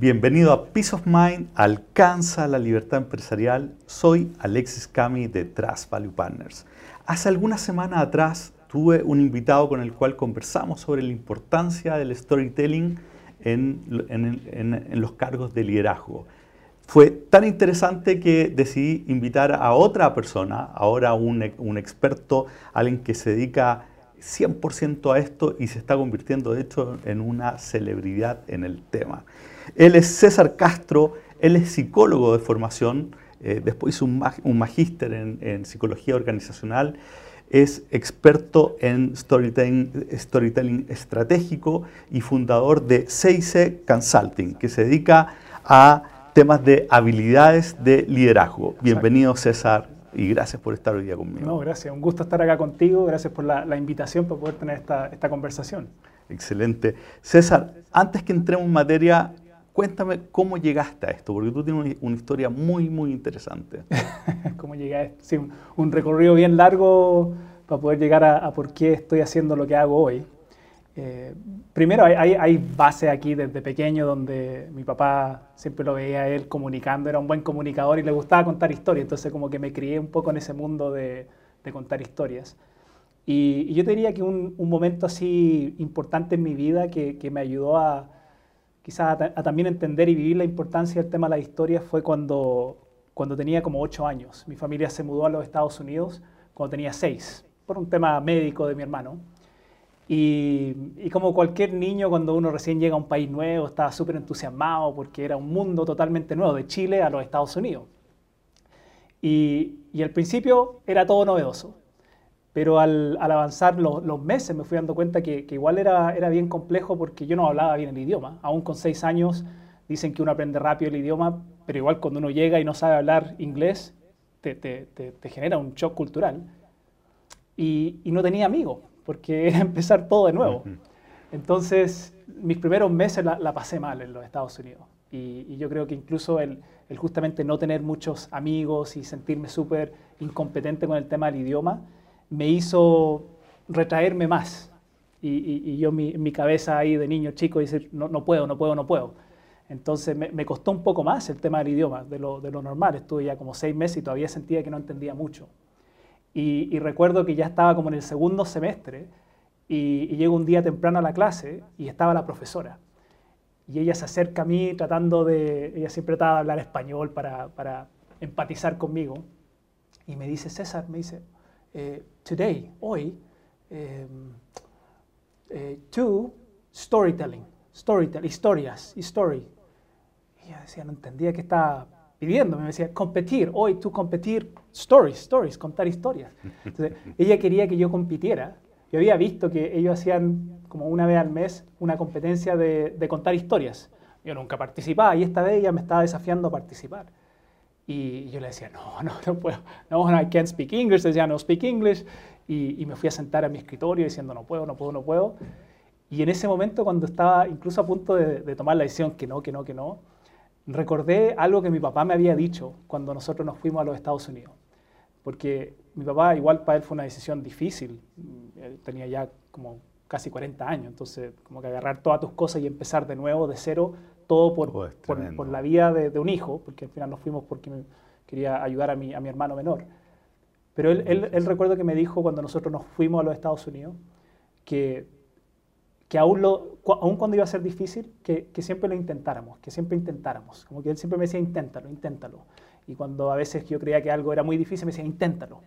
Bienvenido a Peace of Mind, alcanza la libertad empresarial. Soy Alexis Cami de Trust Value Partners. Hace algunas semanas atrás tuve un invitado con el cual conversamos sobre la importancia del storytelling en, los cargos de liderazgo. Fue tan interesante que decidí invitar a otra persona, ahora un, un experto, alguien que se dedica 100% a esto y se está convirtiendo de hecho en una celebridad en el tema. Él es César Castro, él es psicólogo de formación, eh, después hizo un, magíster en, psicología organizacional, es experto en storytelling, storytelling estratégico y fundador de 6C Consulting, que se dedica a temas de habilidades de liderazgo. Bienvenido César y gracias por estar hoy día conmigo. No, gracias, un gusto estar acá contigo, gracias por la, invitación para poder tener esta, esta conversación. Excelente. César, antes que entremos en materia, Cuéntame cómo llegaste a esto, porque tú tienes una, historia muy, muy interesante. ¿Cómo llegué a esto? Sí, un, recorrido bien largo para poder llegar a, por qué estoy haciendo lo que hago hoy. Eh, primero, hay, hay, base aquí desde pequeño donde mi papá siempre lo veía a él comunicando, era un buen comunicador y le gustaba contar historias, entonces como que me crié un poco en ese mundo de, contar historias. Y, yo te diría que un, momento así importante en mi vida que me ayudó a, quizás a, también entender y vivir la importancia del tema de la historia fue cuando, cuando tenía como ocho años. Mi familia se mudó a los Estados Unidos cuando tenía seis, por un tema médico de mi hermano. Y, y, como cualquier niño, cuando uno recién llega a un país nuevo, estaba súper entusiasmado porque era un mundo totalmente nuevo, de Chile a los Estados Unidos. Y, y al principio era todo novedoso. Pero al, avanzar los, meses me fui dando cuenta que, igual era, era bien complejo porque yo no hablaba bien el idioma. Aún con seis años dicen que uno aprende rápido el idioma, pero igual cuando uno llega y no sabe hablar inglés, te, te, te, genera un shock cultural. Y, y, no tenía amigos, porque era empezar todo de nuevo. Entonces, mis primeros meses la, pasé mal en los Estados Unidos. Y, y yo creo que incluso el, el, justamente no tener muchos amigos y sentirme súper incompetente con el tema del idioma, me hizo retraerme más. Y, yo mi, mi cabeza ahí de niño chico decir, no, no puedo, no puedo, no puedo. Entonces me, costó un poco más el tema del idioma, de lo, de lo, normal. Estuve ya como seis meses y todavía sentía que no entendía mucho. Y, recuerdo que ya estaba como en el segundo semestre y, y, llego un día temprano a la clase y estaba la profesora. Y ella se acerca a mí tratando de, ella siempre trataba de hablar español para, para empatizar conmigo. Y me dice, César, me dice, eh, today, hoy, em, eh, to storytelling, storytelling, historias, story. Y ella decía, no entendía qué estaba pidiendo, me decía, competir, hoy tú competir, stories, stories, contar historias. Entonces, ella quería que yo compitiera. Yo había visto que ellos hacían como una vez al mes una competencia de, de contar historias. Yo nunca participaba y esta vez ella me estaba desafiando a participar. Y yo le decía, no, no, no puedo, no, I can't speak English, decía, no speak English. Y, me fui a sentar a mi escritorio diciendo, no puedo, no puedo, no puedo. Y en ese momento, cuando estaba incluso a punto de, tomar la decisión que no, que no, que no, recordé algo que mi papá me había dicho cuando nosotros nos fuimos a los Estados Unidos. Porque mi papá, igual para él fue una decisión difícil. Él tenía ya como casi 40 años, entonces como que agarrar todas tus cosas y empezar de nuevo, de cero, todo por, oh, por, la vida de, un hijo, porque al final nos fuimos porque quería ayudar a mi, a mi hermano menor. Pero él, él, recuerdo que me dijo cuando nosotros nos fuimos a los Estados Unidos que, que aún, lo, aún cuando iba a ser difícil, que, que, siempre lo intentáramos, que siempre intentáramos. Como que él siempre me decía, inténtalo, inténtalo. Y cuando a veces yo creía que algo era muy difícil, me decía, inténtalo.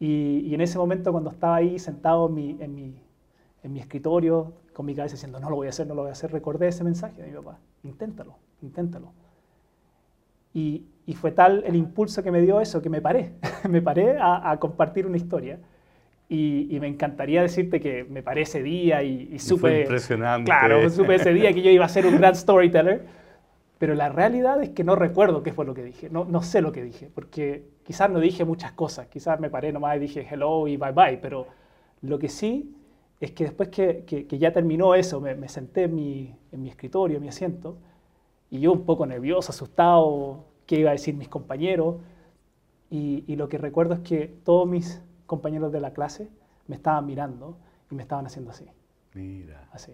Y, y en ese momento, cuando estaba ahí sentado en mi, en mi, en mi escritorio, con mi cabeza diciendo, no lo voy a hacer, no lo voy a hacer, recordé ese mensaje de mi papá, inténtalo, inténtalo. Y, y fue tal el impulso que me dio eso que me paré, me paré a, compartir una historia. Y, y, me encantaría decirte que me paré ese día y, y supe... Fue impresionante. Claro, supe ese día que yo iba a ser un gran storyteller. Pero la realidad es que no recuerdo qué fue lo que dije, no, no sé lo que dije, porque quizás no dije muchas cosas, quizás me paré nomás y dije hello y bye bye, pero lo que sí es que después que, que, ya terminó eso, me, me senté en mi, en mi, escritorio, en mi asiento, y yo un poco nervioso, asustado, qué iba a decir mis compañeros, y, y, lo que recuerdo es que todos mis compañeros de la clase me estaban mirando y me estaban haciendo así. Mira. Así.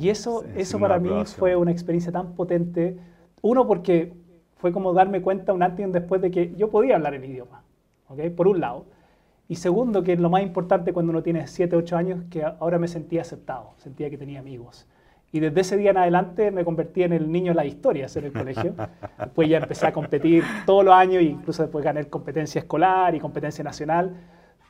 y eso, eso para mí fue una experiencia tan potente. Uno, porque fue como darme cuenta un antes y un después de que yo podía hablar el idioma, ¿okay? por un lado. Y segundo, que es lo más importante cuando uno tiene 7, 8 años, que ahora me sentía aceptado, sentía que tenía amigos. Y desde ese día en adelante me convertí en el niño de las historias en el colegio. Después ya empecé a competir todos los años, incluso después gané competencia escolar y competencia nacional.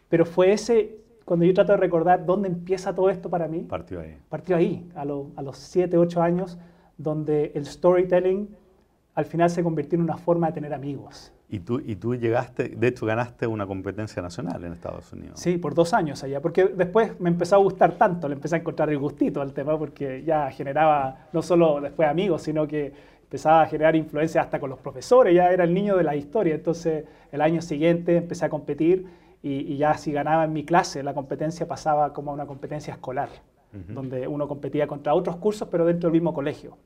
Pero fue ese, cuando yo trato de recordar dónde empieza todo esto para mí. Partió ahí. Partió ahí, a, a los 7, 8 años, donde el storytelling al final se convirtió en una forma de tener amigos. Y tú, y tú llegaste, de hecho ganaste una competencia nacional en Estados Unidos. Sí, por dos años allá, porque después me empezó a gustar tanto, le empecé a encontrar el gustito al tema, porque ya generaba no solo después amigos, sino que empezaba a generar influencia hasta con los profesores, ya era el niño de la historia, entonces el año siguiente empecé a competir y, ya si ganaba en mi clase, la competencia pasaba como a una competencia escolar, donde uno competía contra otros cursos, pero dentro del mismo colegio.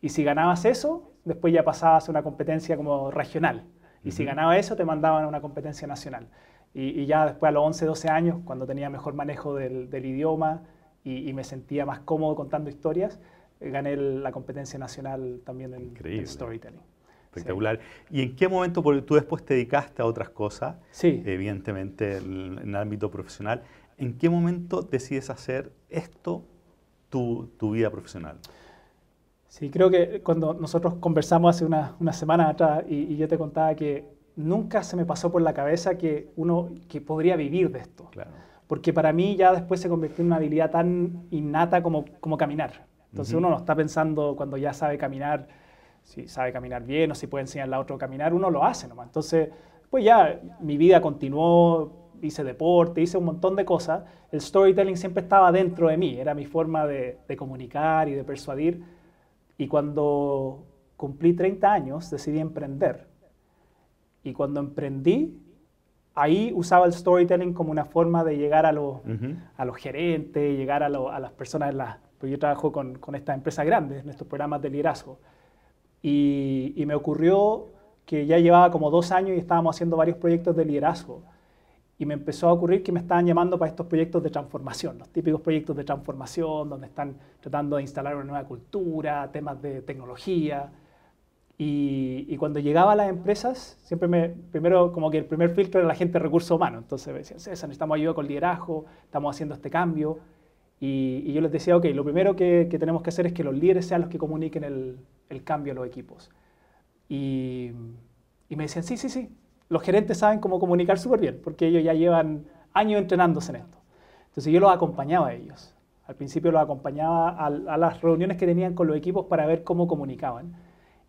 Y si ganabas eso, después ya pasabas a una competencia como regional. Y si ganaba eso, te mandaban a una competencia nacional. Y, ya después a los 11, 12 años, cuando tenía mejor manejo del, idioma y, me sentía más cómodo contando historias, eh, gané la competencia nacional también en, storytelling. Espectacular. ¿Y en qué momento, porque tú después te dedicaste a otras cosas, sí. evidentemente en el ámbito profesional, ¿en qué momento decides hacer esto tu, tu vida profesional? Sí, creo que cuando nosotros conversamos hace una, una semana atrás y, yo te contaba que nunca se me pasó por la cabeza que uno que podría vivir de esto. Claro. Porque para mí ya después se convirtió en una habilidad tan innata como, como caminar. Entonces uno no está pensando cuando ya sabe caminar, si sabe caminar bien o si puede enseñarle a otro a caminar, uno lo hace nomás. Entonces, pues ya mi vida continuó, hice deporte, hice un montón de cosas. El storytelling siempre estaba dentro de mí, era mi forma de, de comunicar y de persuadir y cuando cumplí 30 años decidí emprender. Y cuando emprendí, ahí usaba el storytelling como una forma de llegar a, los, a los gerentes, llegar a, las personas, la, pues yo trabajo con, con estas empresas grandes, en estos programas de liderazgo. Y, y me ocurrió que ya llevaba como dos años y estábamos haciendo varios proyectos de liderazgo y me empezó a ocurrir que me estaban llamando para estos proyectos de transformación, los típicos proyectos de transformación donde están tratando de instalar una nueva cultura, temas de tecnología. Y, cuando llegaba a las empresas, siempre me, primero como que el primer filtro era la gente de recursos humanos. Entonces me decían, César, necesitamos ayuda con liderazgo, estamos haciendo este cambio. Y, yo les decía, ok, lo primero que, tenemos que hacer es que los líderes sean los que comuniquen el, el cambio a los equipos. Y, y me decían, sí, sí, sí, los gerentes saben cómo comunicar súper bien, porque ellos ya llevan años entrenándose en esto. Entonces yo los acompañaba a ellos. Al principio los acompañaba a, las reuniones que tenían con los equipos para ver cómo comunicaban.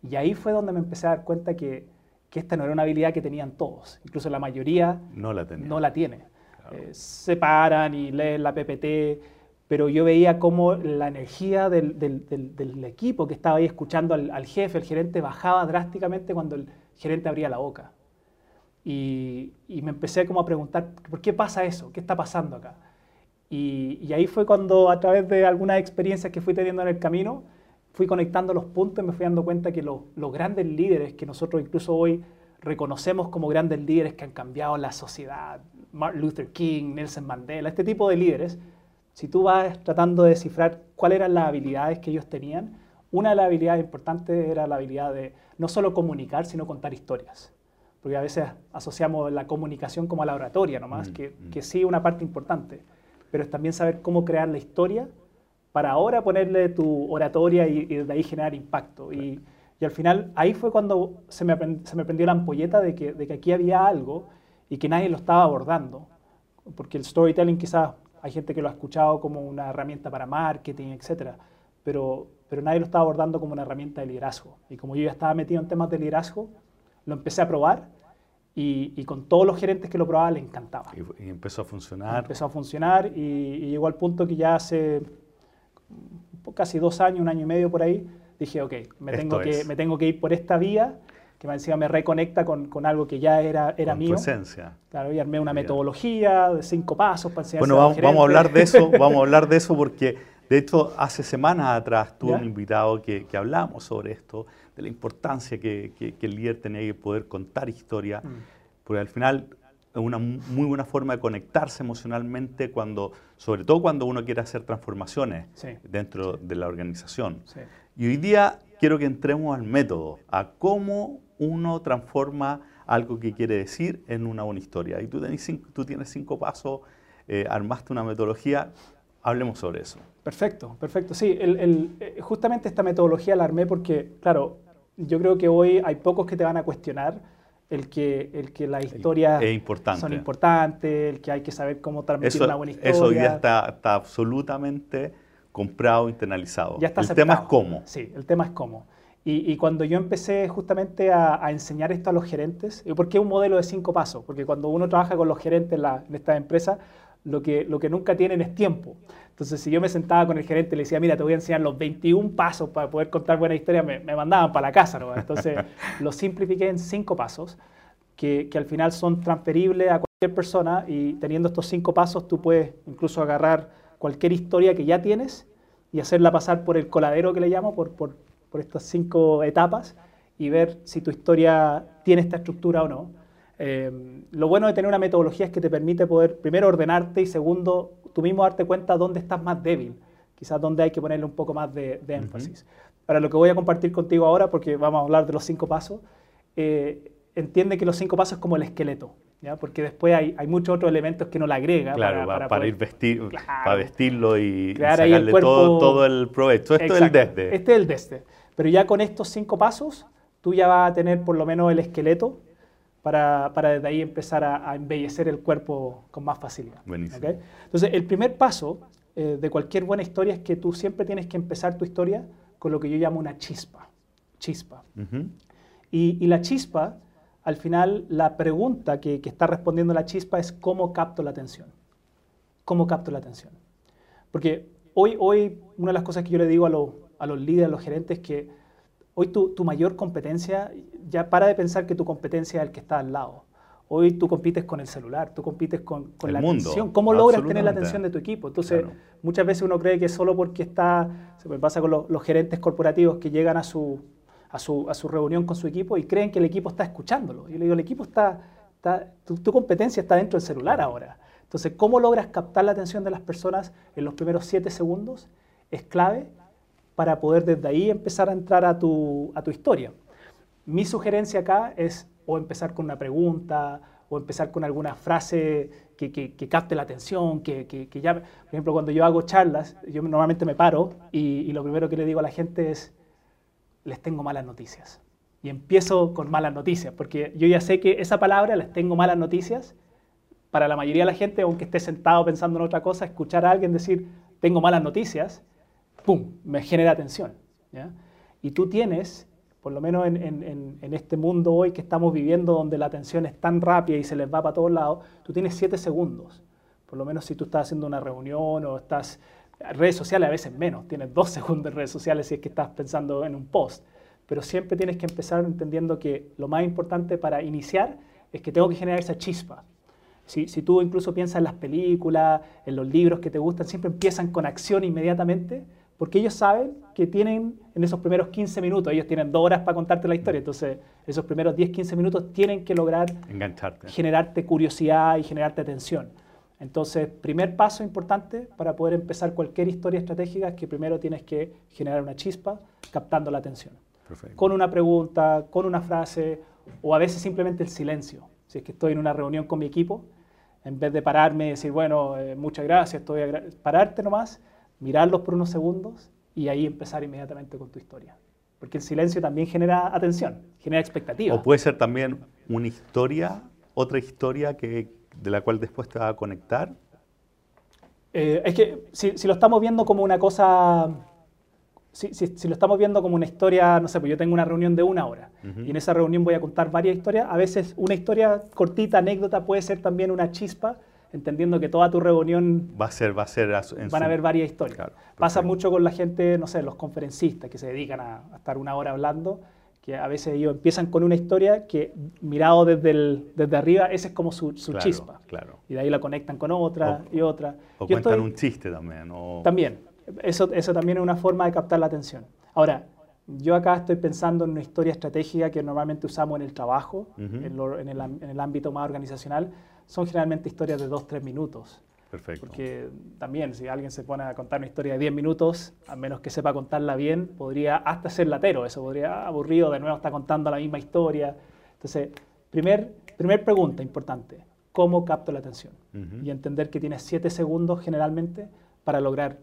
Y ahí fue donde me empecé a dar cuenta que, esta no era una habilidad que tenían todos. Incluso la mayoría no la, no la tiene. Eh, se paran y leen la PPT, pero yo veía cómo la energía del, equipo que estaba ahí escuchando al, al jefe, el gerente, bajaba drásticamente cuando el gerente abría la boca. Y, me empecé como a preguntar, ¿por qué pasa eso? ¿Qué está pasando acá? Y, ahí fue cuando a través de algunas experiencias que fui teniendo en el camino, fui conectando los puntos y me fui dando cuenta que los grandes líderes que nosotros incluso hoy reconocemos como grandes líderes que han cambiado la sociedad, Martin Luther King, Nelson Mandela, este tipo de líderes, si tú vas tratando de descifrar cuáles eran las habilidades que ellos tenían, una de las habilidades importantes era la habilidad de no solo comunicar, sino contar historias porque a veces asociamos la comunicación como a la oratoria nomás, mm, que, mm. que, sí una parte importante, pero es también saber cómo crear la historia para ahora ponerle tu oratoria y, y de ahí generar impacto. Y, y, al final ahí fue cuando se me, se me prendió la ampolleta de que, de que aquí había algo y que nadie lo estaba abordando, porque el storytelling quizás hay gente que lo ha escuchado como una herramienta para marketing, etc., pero, pero nadie lo estaba abordando como una herramienta de liderazgo. Y como yo ya estaba metido en temas de liderazgo, lo empecé a probar y, con todos los gerentes que lo probaban le encantaba. Y, empezó a funcionar. Empezó a funcionar y, llegó al punto que ya hace casi dos años, un año y medio por ahí, dije, ok, me, tengo que, me tengo que ir por esta vía que me encima me reconecta con, con, algo que ya era, era mío. Tu esencia. Claro, y armé una metodología de cinco pasos para enseñar Bueno, vamos, vamos, a hablar de eso, vamos a hablar de eso porque, de hecho, hace semanas atrás tuve un invitado que, que hablamos sobre esto, de la importancia que, el líder tenía que poder contar historia, mm. porque al final una muy buena forma de conectarse emocionalmente cuando, sobre todo cuando uno quiere hacer transformaciones dentro de la organización. Y hoy día quiero que entremos al método, a cómo uno transforma algo que quiere decir en una buena historia. Y tú, cinco, tú tienes cinco pasos, eh, armaste una metodología, hablemos sobre eso. Perfecto, perfecto. Sí, eh, justamente esta metodología la armé porque, claro, yo creo que hoy hay pocos que te van a cuestionar el que, el que las historias son importantes, el que hay que saber cómo transmitir una buena historia. Eso hoy día está, absolutamente comprado, internalizado. Ya está el tema es cómo. Sí, el tema es cómo. Y, cuando yo empecé justamente a, enseñar esto a los gerentes, ¿por qué un modelo de cinco pasos? Porque cuando uno trabaja con los gerentes en, la, en esta empresa, lo que, lo que nunca tienen es tiempo. Entonces, si yo me sentaba con el gerente y le decía, mira, te voy a enseñar los 21 pasos para poder contar buena historia, me, mandaban para la casa. ¿no? Entonces, lo simplifiqué en cinco pasos, que, que, al final son transferibles a cualquier persona y teniendo estos cinco pasos, tú puedes incluso agarrar cualquier historia que ya tienes y hacerla pasar por el coladero que le llamo, por, por, por estas cinco etapas y ver si tu historia tiene esta estructura o no. Eh, lo bueno de tener una metodología es que te permite poder, primero, ordenarte y segundo, tú mismo darte cuenta dónde estás más débil, quizás dónde hay que ponerle un poco más de, énfasis. Para lo que voy a compartir contigo ahora, porque vamos a hablar de los cinco pasos, eh, entiende que los cinco pasos es como el esqueleto, ¿ya? porque después hay, hay, muchos otros elementos que no le agrega. Claro, para, ir vestir, para vestirlo y, sacarle todo, todo, el provecho. Esto es el desde. Este es el desde. Pero ya con estos cinco pasos, tú ya vas a tener por lo menos el esqueleto para, para desde ahí empezar a, embellecer el cuerpo con más facilidad. Entonces, el primer paso eh, de cualquier buena historia es que tú siempre tienes que empezar tu historia con lo que yo llamo una chispa. Chispa. y, la chispa, al final, la pregunta que, que, está respondiendo la chispa es cómo capto la atención. ¿Cómo capto la atención? Porque hoy, hoy una de las cosas que yo le digo a, a los líderes, a los gerentes, es que Hoy tu, mayor competencia, ya para de pensar que tu competencia es el que está al lado. Hoy tú compites con el celular, tú compites con, la atención. ¿Cómo logras tener la atención de tu equipo? Entonces, muchas veces uno cree que solo porque está, se me pasa con los, gerentes corporativos que llegan a su, a su, a, su, reunión con su equipo y creen que el equipo está escuchándolo. Yo le digo, el equipo está, está tu, tu, competencia está dentro del celular ahora. Entonces, ¿cómo logras captar la atención de las personas en los primeros siete segundos? Es clave para poder desde ahí empezar a entrar a tu, a tu historia. Mi sugerencia acá es o empezar con una pregunta o empezar con alguna frase que, que, capte la atención, que, que, llame. Por ejemplo, cuando yo hago charlas, yo normalmente me paro y, y lo primero que le digo a la gente es, les tengo malas noticias. Y empiezo con malas noticias, porque yo ya sé que esa palabra, les tengo malas noticias, para la mayoría de la gente, aunque esté sentado pensando en otra cosa, escuchar a alguien decir, tengo malas noticias, ¡pum!, me genera atención. Y tú tienes, por lo menos en, este mundo hoy que estamos viviendo, donde la atención es tan rápida y se les va para todos lados, tú tienes siete segundos. Por lo menos si tú estás haciendo una reunión o estás... Redes sociales a veces menos, tienes dos segundos en redes sociales si es que estás pensando en un post. Pero siempre tienes que empezar entendiendo que lo más importante para iniciar es que tengo que generar esa chispa. Si, si, tú incluso piensas en las películas, en los libros que te gustan, siempre empiezan con acción inmediatamente, porque ellos saben que tienen en esos primeros 15 minutos, ellos tienen dos horas para contarte la historia, entonces esos primeros 10, 15 minutos tienen que lograr Engancharte. generarte curiosidad y generarte atención. Entonces, primer paso importante para poder empezar cualquier historia estratégica es que primero tienes que generar una chispa captando la atención. Con una pregunta, con una frase o a veces simplemente el silencio. Si es que estoy en una reunión con mi equipo, en vez de pararme y decir, bueno, eh, muchas gracias, estoy pararte nomás mirarlos por unos segundos y ahí empezar inmediatamente con tu historia. Porque el silencio también genera atención, genera expectativa. O puede ser también una historia, otra historia que, de la cual después te va a conectar. Eh, es que si, lo estamos viendo como una cosa, si, si, lo estamos viendo como una historia, no sé, pues yo tengo una reunión de una hora y en esa reunión voy a contar varias historias, a veces una historia cortita, anécdota, puede ser también una chispa entendiendo que toda tu reunión va a ser, va a ser van a haber varias historias. Pasa mucho con la gente, no sé, los conferencistas que se dedican a, estar una hora hablando, que a veces ellos empiezan con una historia que mirado desde, el, desde arriba, esa es como su, chispa. Claro. Y de ahí la conectan con otra y otra. O cuentan un chiste también. También. Eso, eso también es una forma de captar la atención. Ahora, Yo acá estoy pensando en una historia estratégica que normalmente usamos en el trabajo, Ujú. en, lo- en el, en el ámbito más organizacional. Son generalmente historias de 2-3 minutos. Perfecto. Porque también si alguien se pone a contar una historia de 10 minutos, a menos que sepa contarla bien, podría hasta ser latero, eso podría aburrido, de nuevo está contando la misma historia. Entonces, primer, primer pregunta importante, ¿cómo capto la atención? Y entender que tienes 7 segundos generalmente para lograr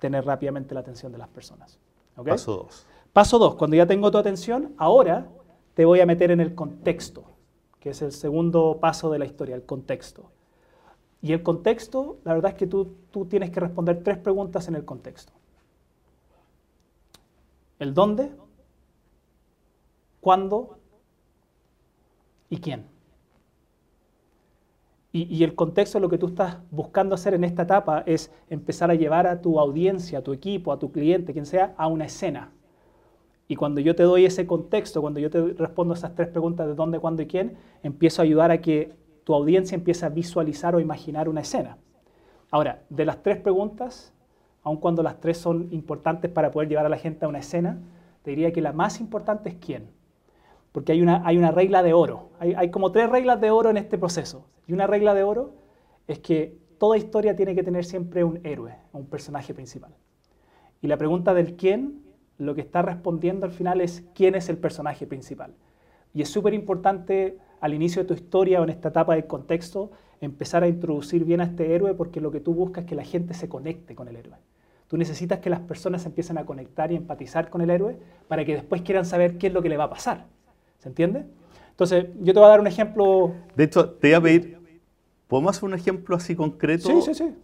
tener rápidamente la atención de las personas. ¿ok? Paso 2. Paso 2, cuando ya tengo tu atención, ahora te voy a meter en el contexto, que es el segundo paso de la historia, el contexto. Y el contexto, la verdad es que tú, tú tienes que responder tres preguntas en el contexto. El dónde, cuándo y quién. Y, y el contexto, lo que tú estás buscando hacer en esta etapa es empezar a llevar a tu audiencia, a tu equipo, a tu cliente, quien sea, a una escena. Y cuando yo te doy ese contexto, cuando yo te respondo esas tres preguntas de dónde, cuándo y quién, empiezo a ayudar a que tu audiencia empiece a visualizar o imaginar una escena. Ahora, de las tres preguntas, aun cuando las tres son importantes para poder llevar a la gente a una escena, te diría que la más importante es quién. Porque hay una, hay una regla de oro. Hay, hay como tres reglas de oro en este proceso. Y una regla de oro es que toda historia tiene que tener siempre un héroe, un personaje principal. Y la pregunta del quién, lo que está respondiendo al final es quién es el personaje principal. Y es súper importante al inicio de tu historia o en esta etapa del contexto empezar a introducir bien a este héroe porque lo que tú buscas es que la gente se conecte con el héroe. Tú necesitas que las personas empiecen a conectar y empatizar con el héroe para que después quieran saber qué es lo que le va a pasar. ¿Se entiende? Entonces, yo te voy a dar un ejemplo. De hecho, te voy a pedir, ¿podemos hacer un ejemplo así concreto? Sí, sí, sí.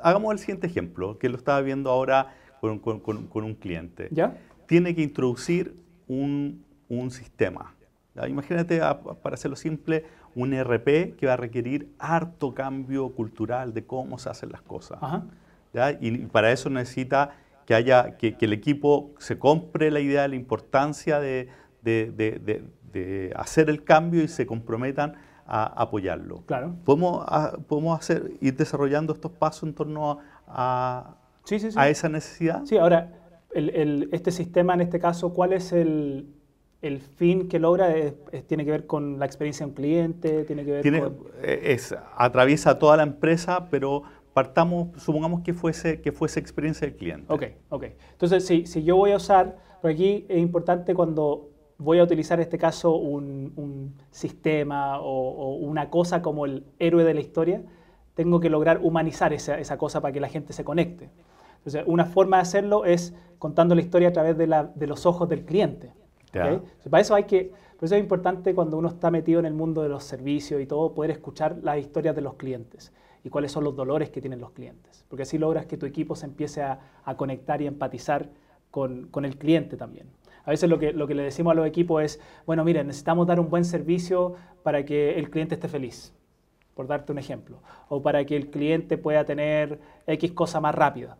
Hagamos el siguiente ejemplo, que lo estaba viendo ahora con, con- con- un cliente. ¿Ya? Tiene que introducir un, un sistema. ¿ya? Imagínate, a- para hacerlo simple, un ERP que va a requerir harto cambio cultural de cómo se hacen las cosas. ¿ya? Y, para eso necesita que, haya, que, que el equipo se compre la idea de la importancia de, de- de- de- hacer el cambio y se comprometan a apoyarlo. Claro. ¿Podemos, ah, podemos hacer, ir desarrollando estos pasos en torno a, Sí, sí, sí. a esa necesidad? Sí, ahora, el- el- este sistema en este caso, ¿cuál es el, el fin que logra? Es- es- ¿Tiene que ver con la experiencia de un cliente? ¿Tiene que ver Tiene, con...? eh, es, atraviesa toda la empresa, pero partamos, supongamos que fuese, que fuese experiencia del cliente. Ok, ok. Entonces, si, si yo voy a usar, aquí es importante cuando voy a utilizar en este caso un, un sistema o, o una cosa como el héroe de la historia, tengo que lograr humanizar esa, esa cosa para que la gente se conecte. Entonces, una forma de hacerlo es contando la historia a través de, la- de los ojos del cliente. Para eso hay que, por eso es importante cuando uno está metido en el mundo de los servicios y todo, poder escuchar las historias de los clientes y cuáles son los dolores que tienen los clientes. Porque así logras que tu equipo se empiece a, a conectar y empatizar con, con el cliente también. A veces lo que, lo que le decimos a los equipos es, bueno, miren, necesitamos dar un buen servicio para que el cliente esté feliz, por darte un ejemplo, o para que el cliente pueda tener X cosa más rápida.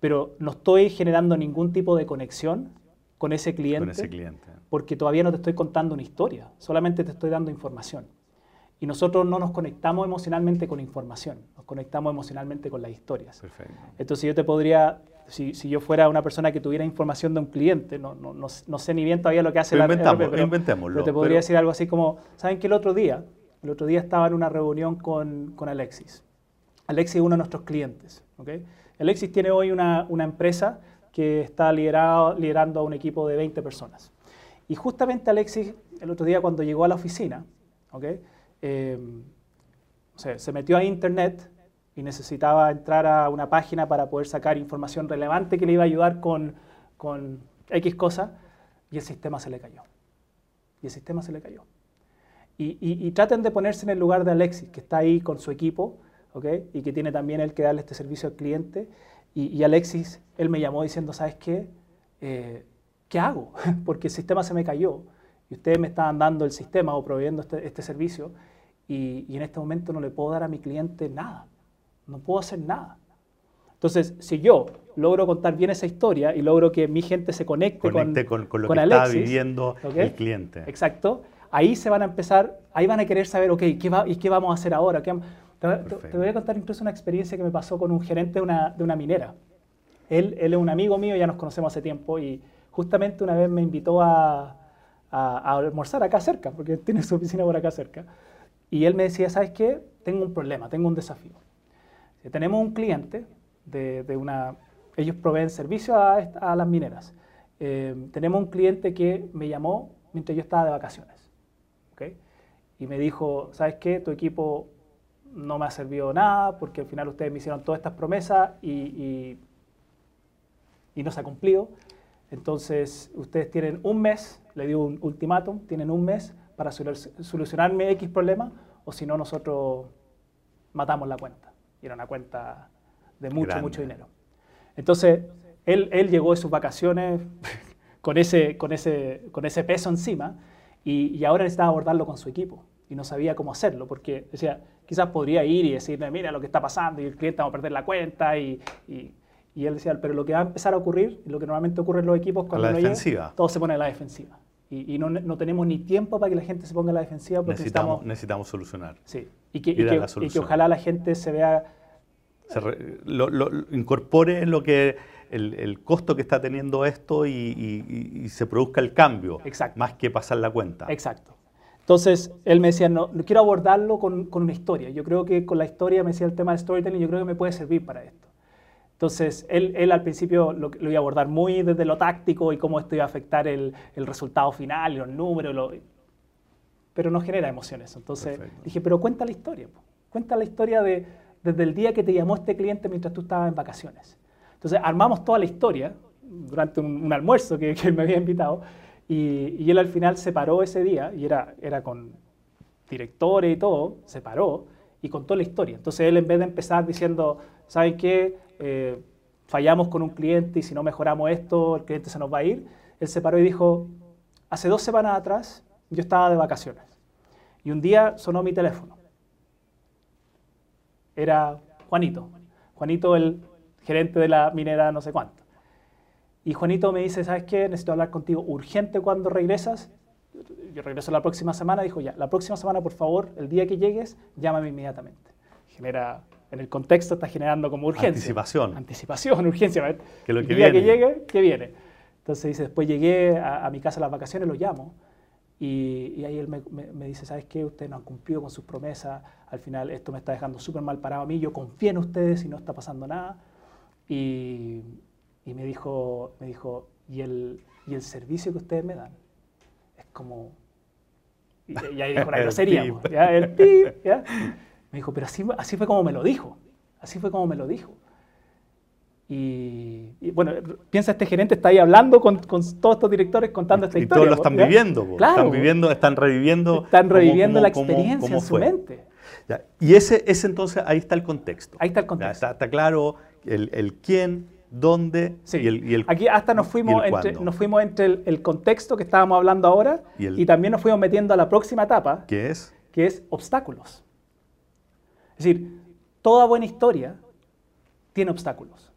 Pero no estoy generando ningún tipo de conexión con ese cliente Con ese cliente. porque todavía no te estoy contando una historia, solamente te estoy dando información. Y nosotros no nos conectamos emocionalmente con información, nos conectamos emocionalmente con las historias. Perfecto. Entonces yo te podría, si, si yo fuera una persona que tuviera información de un cliente, no, no, no, no sé ni bien todavía lo que hace Pero la inventamos- RP, pero, inventémoslo, pero te podría pero- decir algo así como, ¿saben que el otro día? El otro día estaba en una reunión con, con Alexis. Alexis es uno de nuestros clientes. ¿ok? Alexis tiene hoy una, empresa que está liderando a un equipo de 20 personas. Y justamente Alexis, el otro día cuando llegó a la oficina, ¿ok? Eh, o sea, se metió a internet y necesitaba entrar a una página para poder sacar información relevante que le iba a ayudar con, con X cosa, y el sistema se le cayó. Y el sistema se le cayó. Y traten de ponerse en el lugar de Alexis, que está ahí con su equipo, ¿ok? Y que tiene también él que darle este servicio al cliente. Y, y Alexis, él me llamó diciendo, ¿sabes qué? Eh, ¿Qué hago? Porque el sistema se me cayó. Y ustedes me estaban dando el sistema o proveyendo este, este servicio. Y, y en este momento no le puedo dar a mi cliente nada. No puedo hacer nada. Entonces, si yo logro contar bien esa historia y logro que mi gente se conecte, Conecte con, con lo con que está Alexis, viviendo ¿ok? el cliente. Exacto. Ahí se van a empezar, ahí van a querer saber, ok, ¿qué, va, ¿y qué vamos a hacer ahora? ¿Qué vam- te, te- te voy a contar incluso una experiencia que me pasó con un gerente de una, de una minera. Él, él es un amigo mío, ya nos conocemos hace tiempo y justamente una vez me invitó a, a, almorzar acá cerca, porque tiene su oficina por acá cerca. Y él me decía, ¿sabes qué? Tengo un problema, tengo un desafío. Tenemos un cliente de, de una... Ellos proveen servicio a, a las mineras. Eh, tenemos un cliente que me llamó mientras yo estaba de vacaciones. ¿okay? Y me dijo, ¿sabes qué? Tu equipo no me ha servido nada porque al final ustedes me hicieron todas estas promesas y, y, y no se ha cumplido. Entonces, ustedes tienen un mes, le dio un ultimátum, tienen un mes para solucionarme X problema o si no, nosotros matamos la cuenta. Y era una cuenta de mucho, mucho dinero. Entonces, él, él, llegó de sus vacaciones con ese, con ese, con ese peso encima y, y ahora necesitaba abordarlo con su equipo y no sabía cómo hacerlo porque decía, quizás podría ir y decirle, mira lo que está pasando y el cliente va a perder la cuenta y, y y él decía, pero lo que va a empezar a ocurrir, lo que normalmente ocurre en los equipos cuando la defensiva. todo se pone a la defensiva. Y, y no, no, tenemos ni tiempo para que la gente se ponga a la defensiva porque necesitamos, necesitamos, solucionar. Sí, y que, y que, y que, ojalá la gente se vea... Se re, lo, lo, incorpore lo que el, el, costo que está teniendo esto y, y, se produzca el cambio, Exacto. más que pasar la cuenta. Exacto. Entonces, él me decía, no, quiero abordarlo con, con, una historia. Yo creo que con la historia, me decía el tema de storytelling, yo creo que me puede servir para esto. Entonces, él, él al principio lo, lo, iba a abordar muy desde lo táctico y cómo esto iba a afectar el, el resultado final y los números, lo, pero no genera emociones. Entonces Perfecto. dije, pero cuenta la historia. Cuenta la historia de, desde el día que te llamó este cliente mientras tú estabas en vacaciones. Entonces, armamos toda la historia durante un, un almuerzo que, que, me había invitado y, él al final se paró ese día y era, era con directores y todo, se paró y contó la historia. Entonces, él en vez de empezar diciendo, ¿saben qué? eh, fallamos con un cliente y si no mejoramos esto, el cliente se nos va a ir. Él se paró y dijo, hace dos semanas atrás yo estaba de vacaciones y un día sonó mi teléfono. Era Juanito, Juanito el gerente de la minera no sé cuánto. Y Juanito me dice, ¿sabes qué? Necesito hablar contigo urgente cuando regresas. Yo regreso la próxima semana. Dijo, ya, la próxima semana, por favor, el día que llegues, llámame inmediatamente. Genera en el contexto está generando como urgencia. Anticipación. Anticipación, urgencia. Que lo que el día viene. que llegue, que viene. Entonces dice, después llegué a, a, mi casa a las vacaciones, lo llamo, y, y ahí él me, me, me, dice, ¿sabes qué? Ustedes no han cumplido con sus promesas, al final esto me está dejando súper mal parado a mí, yo confío en ustedes y no está pasando nada. Y, y me, dijo, me dijo, ¿y el, ¿y el servicio que ustedes me dan? Es como... Y, y ahí dijo una grosería, ¿ya? el pip, ¿ya? Me dijo, pero así, así fue como me lo dijo. Así fue como me lo dijo. Y, y, bueno, piensa este gerente está ahí hablando con, con todos estos directores contando esta y historia. Y todos lo están viviendo, claro, están viviendo, están reviviendo. Están reviviendo cómo, la experiencia cómo en su mente. Ya. Y ese, ese entonces, ahí está el contexto. Ahí está el contexto. Está, está, claro el, el, quién, dónde sí. y, el, y, el, Aquí hasta nos fuimos entre, nos fuimos entre el, el, contexto que estábamos hablando ahora y, y también nos fuimos metiendo a la próxima etapa. ¿Qué es? Que es obstáculos. Es decir, toda buena historia tiene obstáculos.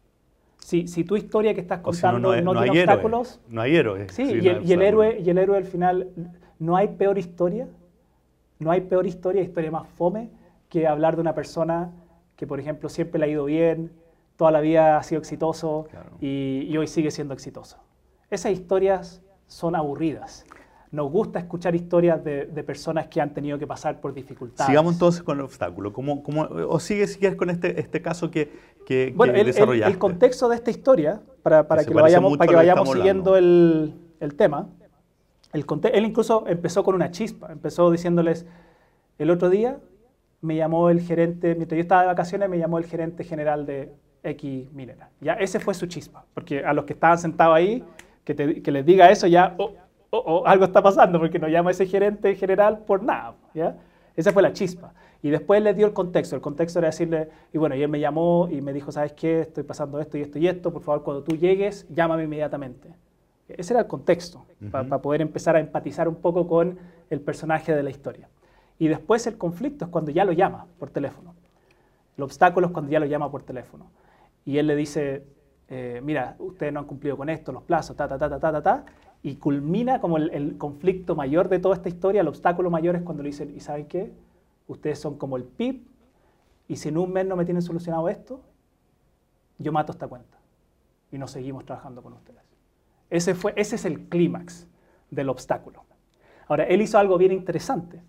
Si, si tu historia que estás contando no, no, no, no, tiene hay obstáculos... Héroe. No hay héroes. Sí, y, el, y, el héroe, y el héroe al final, no hay peor historia, no hay peor historia, historia más fome, que hablar de una persona que, por ejemplo, siempre le ha ido bien, toda la vida ha sido exitoso claro. y, y hoy sigue siendo exitoso. Esas historias son aburridas nos gusta escuchar historias de, de, personas que han tenido que pasar por dificultades. Sigamos entonces con el obstáculo. ¿Cómo, cómo, o sigue si quieres con este, este caso que, que, bueno, que el, desarrollaste? El, el, contexto de esta historia, para, para que, vayamos, para que vayamos siguiendo el, el, tema, el, él incluso empezó con una chispa. Empezó diciéndoles, el otro día me llamó el gerente, mientras yo estaba de vacaciones, me llamó el gerente general de X Minera. Ya ese fue su chispa, porque a los que estaban sentados ahí, que, te, que les diga eso ya... Oh, oh, oh, algo está pasando porque no llama ese gerente general por nada. ¿ya? Esa fue la chispa. Y después le dio el contexto. El contexto era decirle, y bueno, y él me llamó y me dijo, ¿sabes qué? Estoy pasando esto y esto y esto. Por favor, cuando tú llegues, llámame inmediatamente. Ese era el contexto, uh -huh. para pa poder empezar a empatizar un poco con el personaje de la historia. Y después el conflicto es cuando ya lo llama por teléfono. El obstáculo es cuando ya lo llama por teléfono. Y él le dice, eh, mira, ustedes no han cumplido con esto, los plazos, ta, ta, ta, ta, ta, ta, ta y culmina como el, conflicto mayor de toda esta historia, el obstáculo mayor es cuando le dicen, ¿y saben qué? Ustedes son como el PIB, y si en un mes no me tienen solucionado esto, yo mato esta cuenta y no seguimos trabajando con ustedes. Ese, fue, ese es el clímax del obstáculo. Ahora, él hizo algo bien interesante,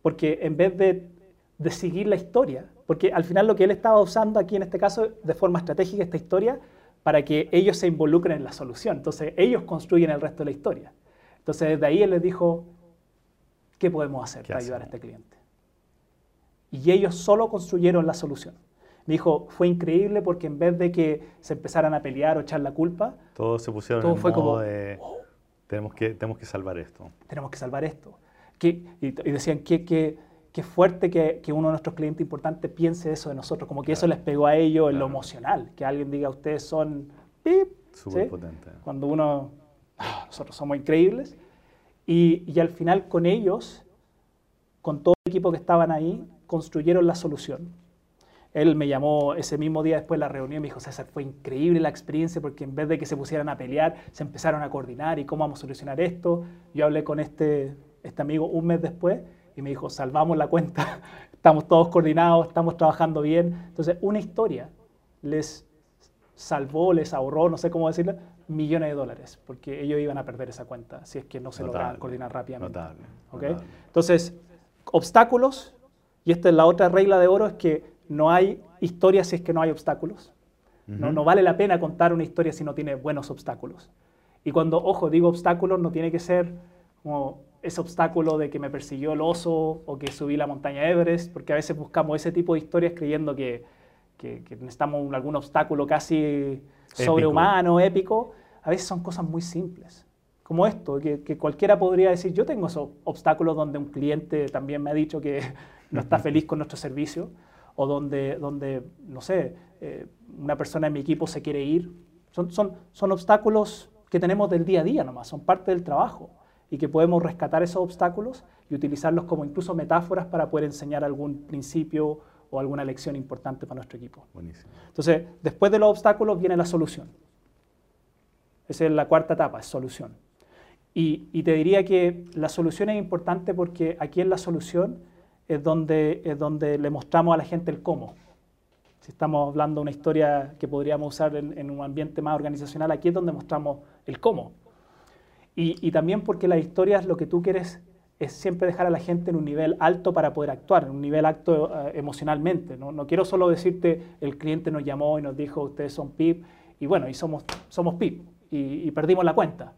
porque en vez de, de seguir la historia, porque al final lo que él estaba usando aquí en este caso de forma estratégica esta historia para que ellos se involucren en la solución. Entonces ellos construyen el resto de la historia. Entonces desde ahí él les dijo, ¿qué podemos hacer para ayudar a este cliente? Y ellos solo construyeron la solución. Me dijo, fue increíble porque en vez de que se empezaran a pelear o echar la culpa, todos se pusieron todo en fue como, de, oh, tenemos, que, tenemos que salvar esto. Tenemos que salvar esto. y, y, decían, ¿qué, qué, qué fuerte que, que, uno de nuestros clientes importantes piense eso de nosotros, como que eso les pegó a ellos en lo emocional, que alguien diga, ustedes son... Pip, Súper potente. Cuando uno, ah, nosotros somos increíbles. Y, y al final con ellos, con todo el equipo que estaban ahí, construyeron la solución. Él me llamó ese mismo día después de la reunión y me dijo, César, fue increíble la experiencia porque en vez de que se pusieran a pelear, se empezaron a coordinar y cómo vamos a solucionar esto. Yo hablé con este, este amigo un mes después y me dijo, salvamos la cuenta, estamos todos coordinados, estamos trabajando bien. Entonces, una historia les salvó, les ahorró, no sé cómo decirlo, millones de dólares, porque ellos iban a perder esa cuenta si es que no se lograban coordinar rápidamente. Notable, Entonces, obstáculos, y esta es la otra regla de oro, es que no hay historia si es que no hay obstáculos. no, no vale la pena contar una historia si no tiene buenos obstáculos. Y cuando, ojo, digo obstáculos, no tiene que ser como ese obstáculo de que me persiguió el oso o que subí la montaña Everest, porque a veces buscamos ese tipo de historias creyendo que, que, necesitamos algún obstáculo casi sobrehumano, épico. A veces son cosas muy simples, como esto, que, que, cualquiera podría decir, yo tengo esos obstáculos donde un cliente también me ha dicho que no está feliz con nuestro servicio, o donde, donde no sé, eh, una persona en mi equipo se quiere ir. Son, son, son obstáculos que tenemos del día a día nomás, son parte del trabajo y que podemos rescatar esos obstáculos y utilizarlos como incluso metáforas para poder enseñar algún principio o alguna lección importante para nuestro equipo. Buenísimo. Entonces, después de los obstáculos viene la solución. Esa es la cuarta etapa, es solución. Y, y, te diría que la solución es importante porque aquí en la solución es donde, es donde le mostramos a la gente el cómo. Si estamos hablando de una historia que podríamos usar en, en un ambiente más organizacional, aquí es donde mostramos el cómo. Y, también porque las historias lo que tú quieres es siempre dejar a la gente en un nivel alto para poder actuar, en un nivel alto eh, emocionalmente. ¿no? ¿no? quiero solo decirte, el cliente nos llamó y nos dijo, ustedes son PIP, y bueno, y somos, somos PIP, y, perdimos la cuenta.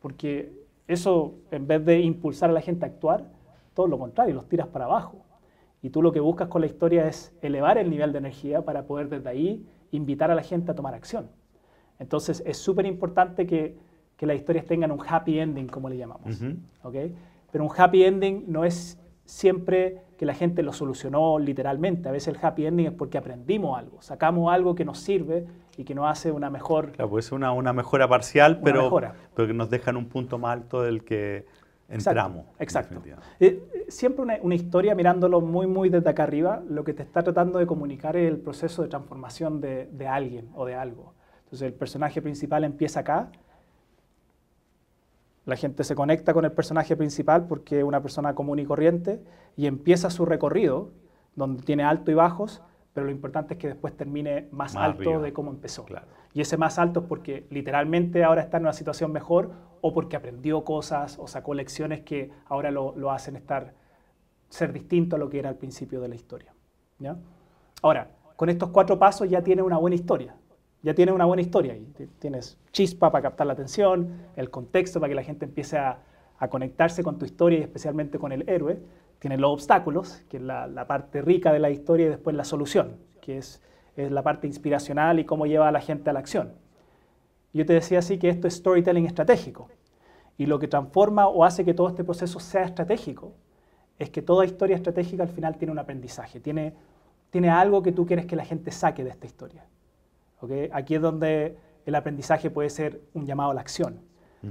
Porque eso, en vez de impulsar a la gente a actuar, todo lo contrario, los tiras para abajo. Y tú lo que buscas con la historia es elevar el nivel de energía para poder desde ahí invitar a la gente a tomar acción. Entonces es súper importante que que las historias tengan un happy ending, como le llamamos. Pero un happy ending no es siempre que la gente lo solucionó literalmente. A veces el happy ending es porque aprendimos algo, sacamos algo que nos sirve y que nos hace una mejor... Claro, puede ser una, una mejora parcial, pero, pero que nos deja en un punto más alto del que entramos. Exacto. Eh, siempre una, una, historia, mirándolo muy, muy desde acá arriba, lo que te está tratando de comunicar es el proceso de transformación de, de alguien o de algo. Entonces el personaje principal empieza acá la gente se conecta con el personaje principal porque es una persona común y corriente y empieza su recorrido, donde tiene alto y bajos, pero lo importante es que después termine más, alto de cómo empezó. Y ese más alto es porque literalmente ahora está en una situación mejor o porque aprendió cosas o sacó lecciones que ahora lo, lo hacen estar, ser distinto a lo que era al principio de la historia. ¿ya? Ahora, con estos cuatro pasos ya tiene una buena historia ya tienes una buena historia ahí. Tienes chispa para captar la atención, el contexto para que la gente empiece a, conectarse con tu historia y especialmente con el héroe. Tienes los obstáculos, que es la, parte rica de la historia, y después la solución, que es, la parte inspiracional y cómo lleva a la gente a la acción. Yo te decía así que esto es storytelling estratégico. Y lo que transforma o hace que todo este proceso sea estratégico es que toda historia estratégica al final tiene un aprendizaje, tiene algo que tú quieres que la gente saque de esta historia. Aquí es donde el aprendizaje puede ser un llamado a la acción.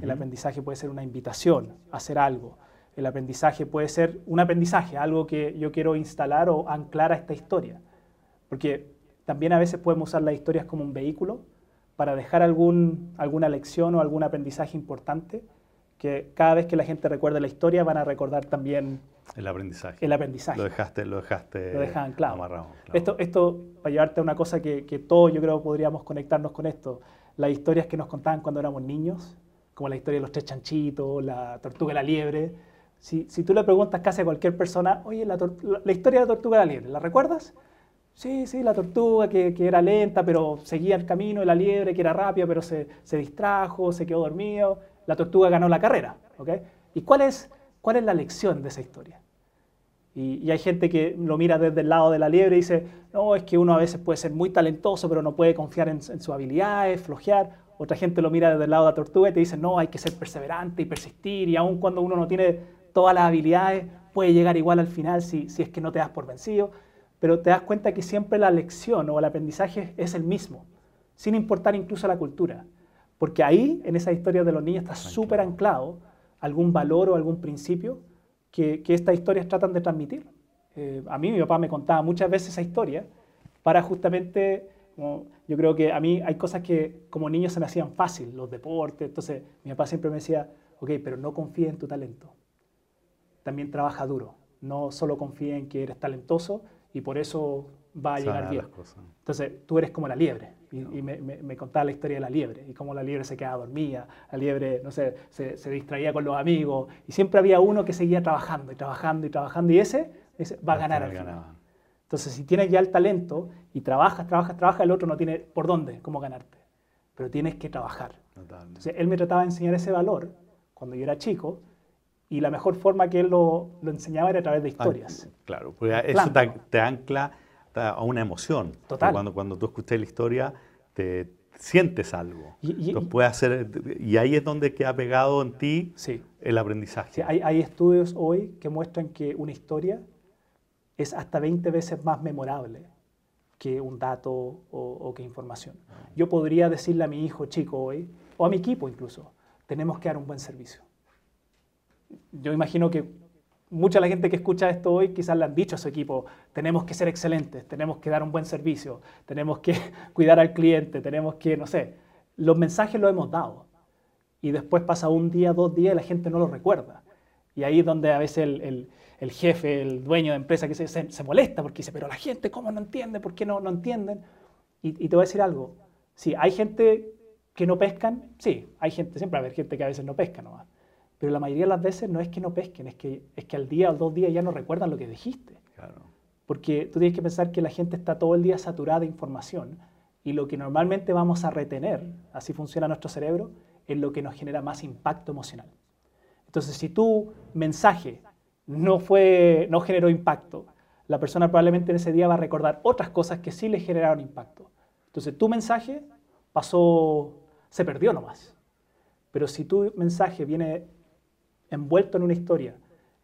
El aprendizaje puede ser una invitación a hacer algo. El aprendizaje puede ser un aprendizaje, algo que yo quiero instalar o anclar a esta historia. Porque también a veces podemos usar las historias como un vehículo para dejar algún, alguna lección o algún aprendizaje importante que cada vez que la gente recuerde la historia van a recordar también el aprendizaje. El aprendizaje. Lo dejaste, lo dejaste lo amarrado. Esto, esto, para llevarte a una cosa que, que todos yo creo podríamos conectarnos con esto, las historias que nos contaban cuando éramos niños, como la historia de los tres chanchitos, la tortuga y la liebre. Si, si tú le preguntas casi a cualquier persona, oye, la, la, historia de la tortuga y la liebre, ¿la recuerdas? Sí, sí, la tortuga que, que, era lenta, pero seguía el camino, y la liebre que era rápida, pero se, se distrajo, se quedó dormido. La tortuga ganó la carrera. ¿okay? ¿Y cuál es, cuál es la lección de esa historia? Y, hay gente que lo mira desde el lado de la liebre y dice, no, es que uno a veces puede ser muy talentoso, pero no puede confiar en, en sus habilidades, flojear. Otra gente lo mira desde el lado de la tortuga y te dice, no, hay que ser perseverante y persistir, y aun cuando uno no tiene todas las habilidades, puede llegar igual al final si, si es que no te das por vencido. Pero te das cuenta que siempre la lección o el aprendizaje es el mismo, sin importar incluso la cultura. Porque ahí, en esa historia de los niños, está súper anclado algún valor o algún principio que, estas historias tratan de transmitir. Eh, a mí mi papá me contaba muchas veces esa historia para justamente, yo creo que a mí hay cosas que como niño se me hacían fácil, los deportes, entonces mi papá siempre me decía, ok, pero no confíe en tu talento, también trabaja duro, no solo confíe en que eres talentoso y por eso va a llegar bien. Entonces tú eres como la liebre, y, me, contaba la historia de la liebre y cómo la liebre se quedaba dormida, la liebre, no sé, se, distraía con los amigos y siempre había uno que seguía trabajando y trabajando y trabajando y ese, va a ganar al final. Entonces, si tienes ya el talento y trabajas, trabajas, trabajas, el otro no tiene por dónde, cómo ganarte. Pero tienes que trabajar. Entonces, él me trataba de enseñar ese valor cuando yo era chico y la mejor forma que él lo, lo enseñaba era a través de historias. claro, porque eso te ancla a una emoción. Total. Cuando, cuando tú escuchas la historia, te sientes algo. Y, puede hacer, y ahí es donde queda pegado en ti el aprendizaje. hay, hay, estudios hoy que muestran que una historia es hasta 20 veces más memorable que un dato o, o que información. Ah. Yo podría decirle a mi hijo chico hoy, o a mi equipo incluso, tenemos que dar un buen servicio. Yo imagino que mucha la gente que escucha esto hoy quizás le han dicho a su equipo, tenemos que ser excelentes, tenemos que dar un buen servicio, tenemos que cuidar al cliente, tenemos que, no sé, los mensajes los hemos dado. Y después pasa un día, dos días y la gente no lo recuerda. Y ahí es donde a veces el, jefe, el dueño de empresa que se, se, molesta porque dice, pero la gente, ¿cómo no entiende? ¿Por qué no, no entienden? Y, y te voy a decir algo. Sí, hay gente que no pescan, sí, hay gente, siempre va a haber gente que a veces no pesca nomás. Pero la mayoría de las veces no es que no pesquen, es que, es que al día o dos días ya no recuerdan lo que dijiste. Porque tú tienes que pensar que la gente está todo el día saturada de información y lo que normalmente vamos a retener, así funciona nuestro cerebro, es lo que nos genera más impacto emocional. Entonces, si tu mensaje no, fue, no generó impacto, la persona probablemente en ese día va a recordar otras cosas que sí le generaron impacto. Entonces, tu mensaje pasó, se perdió nomás. Pero si tu mensaje viene envuelto en una historia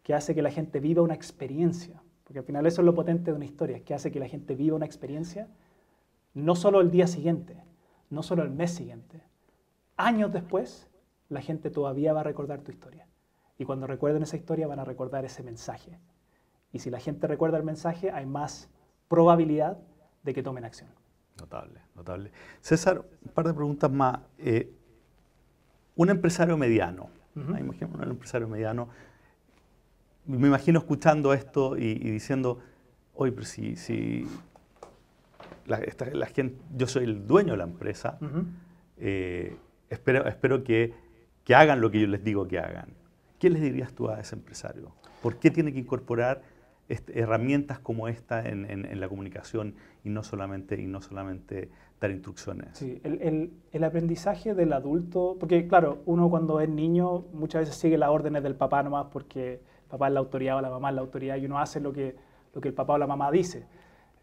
que hace que la gente viva una experiencia, porque al final eso es lo potente de una historia, que hace que la gente viva una experiencia, no solo el día siguiente, no solo el mes siguiente, años después, la gente todavía va a recordar tu historia. Y cuando recuerden esa historia van a recordar ese mensaje. Y si la gente recuerda el mensaje, hay más probabilidad de que tomen acción. Notable, notable. César, un par de preguntas más. Eh, un empresario mediano, Uh un empresario mediano. Me imagino escuchando esto y, diciendo, oye, pero si, si la, gente, yo soy el dueño de la empresa, eh, espero, espero que, que, hagan lo que yo les digo que hagan. ¿Qué les dirías tú a ese empresario? ¿Por qué tiene que incorporar herramientas como esta en, en, la comunicación y no solamente, y no solamente dar instrucciones. Sí, el, el, aprendizaje del adulto, porque claro, uno cuando es niño muchas veces sigue las órdenes del papá nomás porque el papá es la autoridad o la mamá es la autoridad y uno hace lo que, lo que el papá o la mamá dice.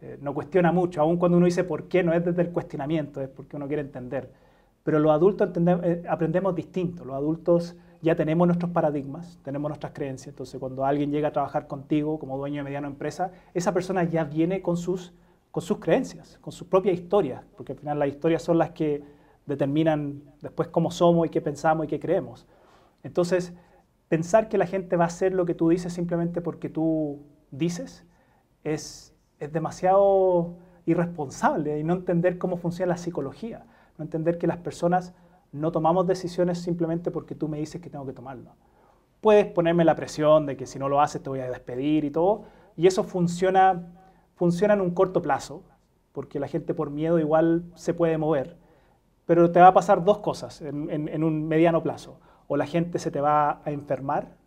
Eh, no cuestiona mucho, aun cuando uno dice por qué, no es desde el cuestionamiento, es porque uno quiere entender. Pero los adultos eh, aprendemos distinto, los adultos ya tenemos nuestros paradigmas, tenemos nuestras creencias, entonces cuando alguien llega a trabajar contigo como dueño de mediana empresa, esa persona ya viene con sus con sus creencias, con sus propias historias, porque al final las historias son las que determinan después cómo somos y qué pensamos y qué creemos. Entonces, pensar que la gente va a hacer lo que tú dices simplemente porque tú dices es, es demasiado irresponsable y no entender cómo funciona la psicología, no entender que las personas no tomamos decisiones simplemente porque tú me dices que tengo que tomarlo. Puedes ponerme la presión de que si no lo haces te voy a despedir y todo, y eso funciona funciona en un corto plazo, porque la gente por miedo igual se puede mover, pero te va a pasar dos cosas en, un mediano plazo. O la gente se te va a enfermar,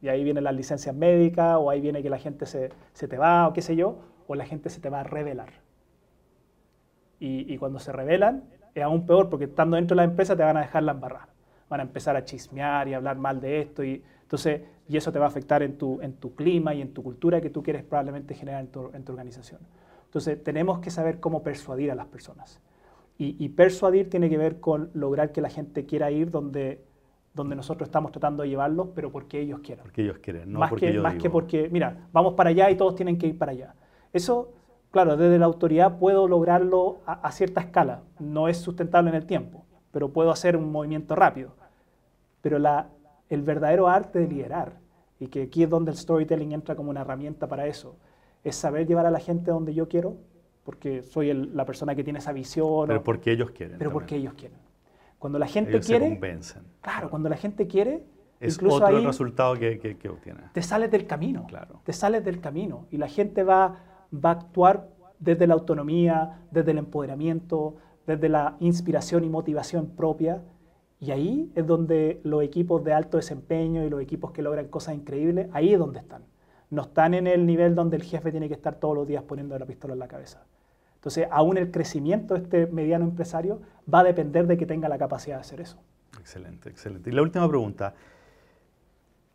y ahí vienen las licencias médicas, o ahí viene que la gente se, te va, o qué sé yo, o la gente se te va a revelar. Y, y cuando se revelan, es aún peor, porque estando dentro de la empresa te van a dejar la embarrada. Van a empezar a chismear y hablar mal de esto, y, entonces, y eso te va a afectar en tu, en tu clima y en tu cultura que tú quieres probablemente generar en tu, en tu organización. Entonces, tenemos que saber cómo persuadir a las personas. Y, persuadir tiene que ver con lograr que la gente quiera ir donde, donde nosotros estamos tratando de llevarlos, pero porque ellos quieran. Porque ellos quieren, no más porque que, yo Más que porque, mira, vamos para allá y todos tienen que ir para allá. Eso, claro, desde la autoridad puedo lograrlo a, cierta escala. No es sustentable en el tiempo, pero puedo hacer un movimiento rápido. Pero la, el verdadero arte de liderar, y que aquí es donde el storytelling entra como una herramienta para eso, es saber llevar a la gente donde yo quiero, porque soy la persona que tiene esa visión. Pero porque ellos quieren. Pero porque ellos quieren. Cuando la gente quiere. Se convencen. Claro, cuando la gente quiere. Es incluso otro resultado que, que, obtiene. Te sales del camino. Claro. Te sales del camino. Y la gente va, va a actuar desde la autonomía, desde el empoderamiento, desde la inspiración y motivación propia. Y ahí es donde los equipos de alto desempeño y los equipos que logran cosas increíbles, ahí es donde están. No están en el nivel donde el jefe tiene que estar todos los días poniendo la pistola en la cabeza. Entonces, aún el crecimiento de este mediano empresario va a depender de que tenga la capacidad de hacer eso. Excelente, excelente. Y la última pregunta.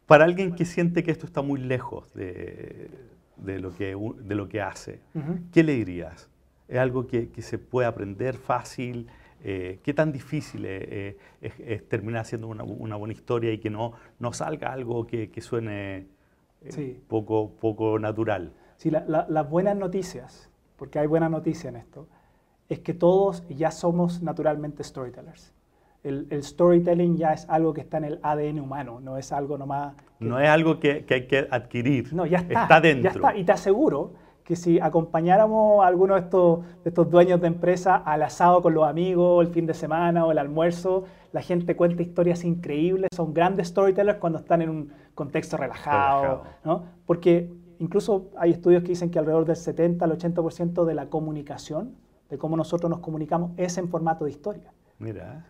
Para alguien que siente que esto está muy lejos de, lo, que, de lo que hace, ¿qué le dirías? ¿Es algo que, se puede aprender fácil? Eh, ¿Qué tan difícil es, terminar haciendo una, buena historia y que no, no salga algo que, suene eh, poco, poco natural? Sí, las buenas noticias porque hay buena noticia en esto, es que todos ya somos naturalmente storytellers. El, storytelling ya es algo que está en el ADN humano, no es algo nomás... no es algo que, hay que adquirir, no, ya está, está dentro. Ya está, y te aseguro que si acompañáramos a alguno de estos, de estos dueños de empresa al asado con los amigos, el fin de semana o el almuerzo, la gente cuenta historias increíbles, son grandes storytellers cuando están en un contexto relajado, relajado. ¿no? Porque Incluso hay estudios que dicen que alrededor del 70 al 80% de la comunicación, de cómo nosotros nos comunicamos, es en formato de historia. Mira.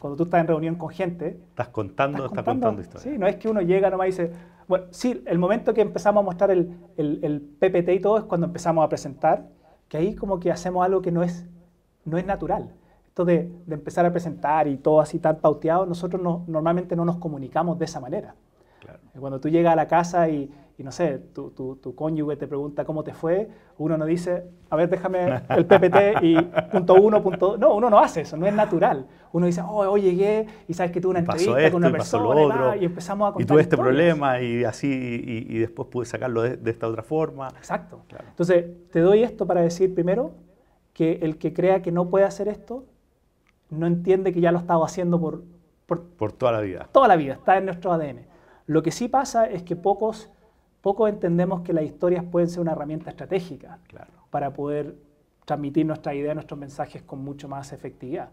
Cuando tú estás en reunión con gente. Estás contando, estás contando, historias. Sí, no es que uno llega nomás y dice. Bueno, sí, el momento que empezamos a mostrar el, el, PPT y todo es cuando empezamos a presentar, que ahí como que hacemos algo que no es, no es natural. Esto de, de empezar a presentar y todo así tan pauteado, nosotros no, normalmente no nos comunicamos de esa manera. Claro. Cuando tú llegas a la casa y, y no sé, tu, tu, tu, cónyuge te pregunta cómo te fue, uno no dice, a ver, déjame el PPT y punto uno, punto No, uno no hace eso, no es natural. Uno dice, oh, hoy llegué y sabes que tuve una entrevista con una persona y, empezamos a contar Y tuve este problema y así, y, después pude sacarlo de, esta otra forma. Exacto. Entonces, te doy esto para decir primero que el que crea que no puede hacer esto, no entiende que ya lo ha estado haciendo por, por, por toda la vida. Toda la vida, está en nuestro ADN. Lo que sí pasa es que pocos poco entendemos que las historias pueden ser una herramienta estratégica para poder transmitir nuestra idea, nuestros mensajes con mucho más efectividad.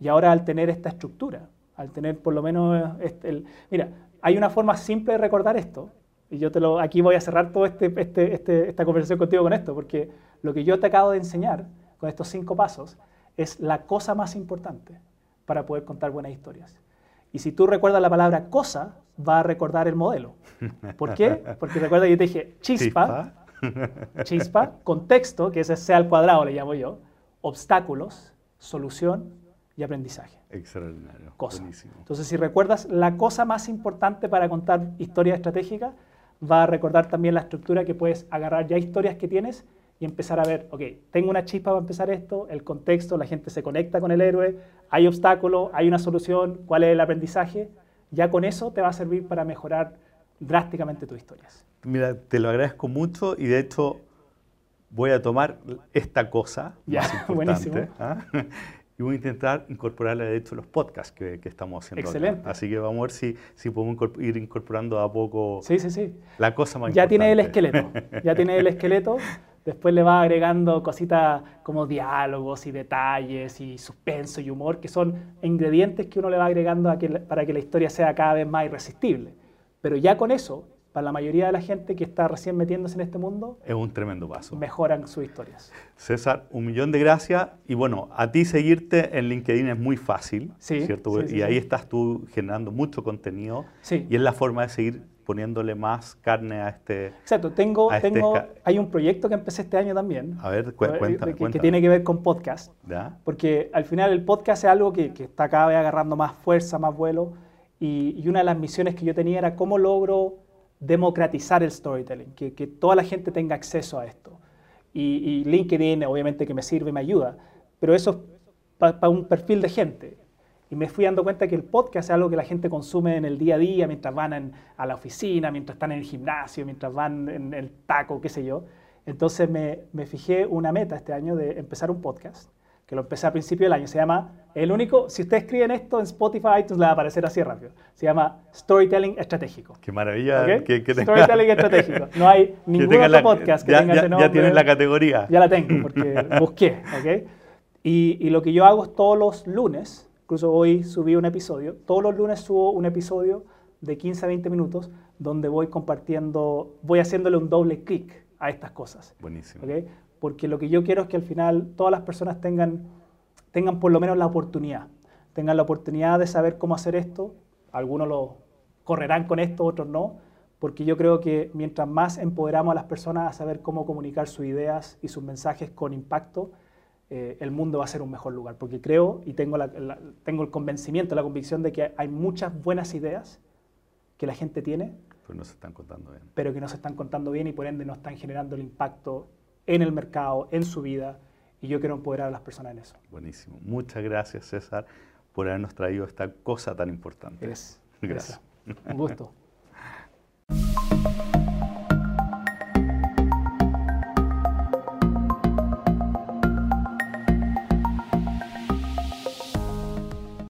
Y ahora al tener esta estructura, al tener por lo menos este, el, mira, hay una forma simple de recordar esto. Y yo te lo, aquí voy a cerrar toda este, este, este, esta conversación contigo con esto, porque lo que yo te acabo de enseñar con estos cinco pasos es la cosa más importante para poder contar buenas historias. Y si tú recuerdas la palabra cosa, va a recordar el modelo. ¿Por qué? Porque recuerda que yo te dije chispa, chispa, contexto, que es C al cuadrado le llamo yo, obstáculos, solución y aprendizaje. Extraordinario. Cosa. Entonces, si recuerdas la cosa más importante para contar historias estratégicas, va a recordar también la estructura que puedes agarrar ya historias que tienes y empezar a ver, ok, tengo una chispa para empezar esto, el contexto, la gente se conecta con el héroe, hay obstáculos, hay una solución, cuál es el aprendizaje, ya con eso te va a servir para mejorar drásticamente tus historias. Mira, te lo agradezco mucho y de hecho voy a tomar esta cosa ya, más buenísimo. ¿ah? y voy a intentar incorporarle de hecho los podcasts que, estamos haciendo. Excelente. Así que vamos a ver si, si podemos ir incorporando a poco sí, sí, sí. la cosa más ya importante. tiene el esqueleto, ya tiene el esqueleto. Después le va agregando cositas como diálogos y detalles y suspenso y humor, que son ingredientes que uno le va agregando para que la historia sea cada vez más irresistible. Pero ya con eso, para la mayoría de la gente que está recién metiéndose en este mundo, es un tremendo paso. Mejoran sus historias. César, un millón de gracias. Y bueno, a ti seguirte en LinkedIn es muy fácil, sí, ¿cierto? Sí, y ahí estás tú generando mucho contenido. Y es la forma de seguir poniéndole más carne a este. Exacto, tengo, este tengo, hay un proyecto que empecé este año también. A ver, cuéntame. Que, que, tiene que ver con podcast. ¿Ya? Porque al final el podcast es algo que, que está cada vez agarrando más fuerza, más vuelo. Y, y, una de las misiones que yo tenía era cómo logro democratizar el storytelling, que, que toda la gente tenga acceso a esto. Y, y, LinkedIn obviamente que me sirve, me ayuda, pero eso es para un perfil de gente. Y me fui dando cuenta que el podcast es algo que la gente consume en el día a día, mientras van a la oficina, mientras están en el gimnasio, mientras van en el taco, qué sé yo. Entonces me, me fijé una meta este año de empezar un podcast que lo empecé a principio del año. Se llama, el único, si ustedes escriben esto en Spotify, iTunes le va a aparecer así rápido. Se llama Storytelling Estratégico. Qué maravilla. Que, que Storytelling Estratégico. No hay ningún otro podcast que ya, tenga ese nombre. Ya tienes la categoría. Ya la tengo, porque busqué. ¿okay? Y, y, lo que yo hago es todos los lunes, incluso hoy subí un episodio, todos los lunes subo un episodio de 15 a 20 minutos donde voy compartiendo, voy haciéndole un doble clic a estas cosas. Buenísimo. ¿okay? porque lo que yo quiero es que al final todas las personas tengan, tengan por lo menos la oportunidad, tengan la oportunidad de saber cómo hacer esto, algunos lo correrán con esto, otros no, porque yo creo que mientras más empoderamos a las personas a saber cómo comunicar sus ideas y sus mensajes con impacto, eh, el mundo va a ser un mejor lugar, porque creo y tengo, la, la, tengo el convencimiento, la convicción de que hay muchas buenas ideas que la gente tiene, pero no se están contando bien. Pero que no se están contando bien y por ende no están generando el impacto en el mercado, en su vida, y yo quiero empoderar a las personas en eso. Buenísimo. Muchas gracias, César, por habernos traído esta cosa tan importante. Gracias. gracias. Un gusto.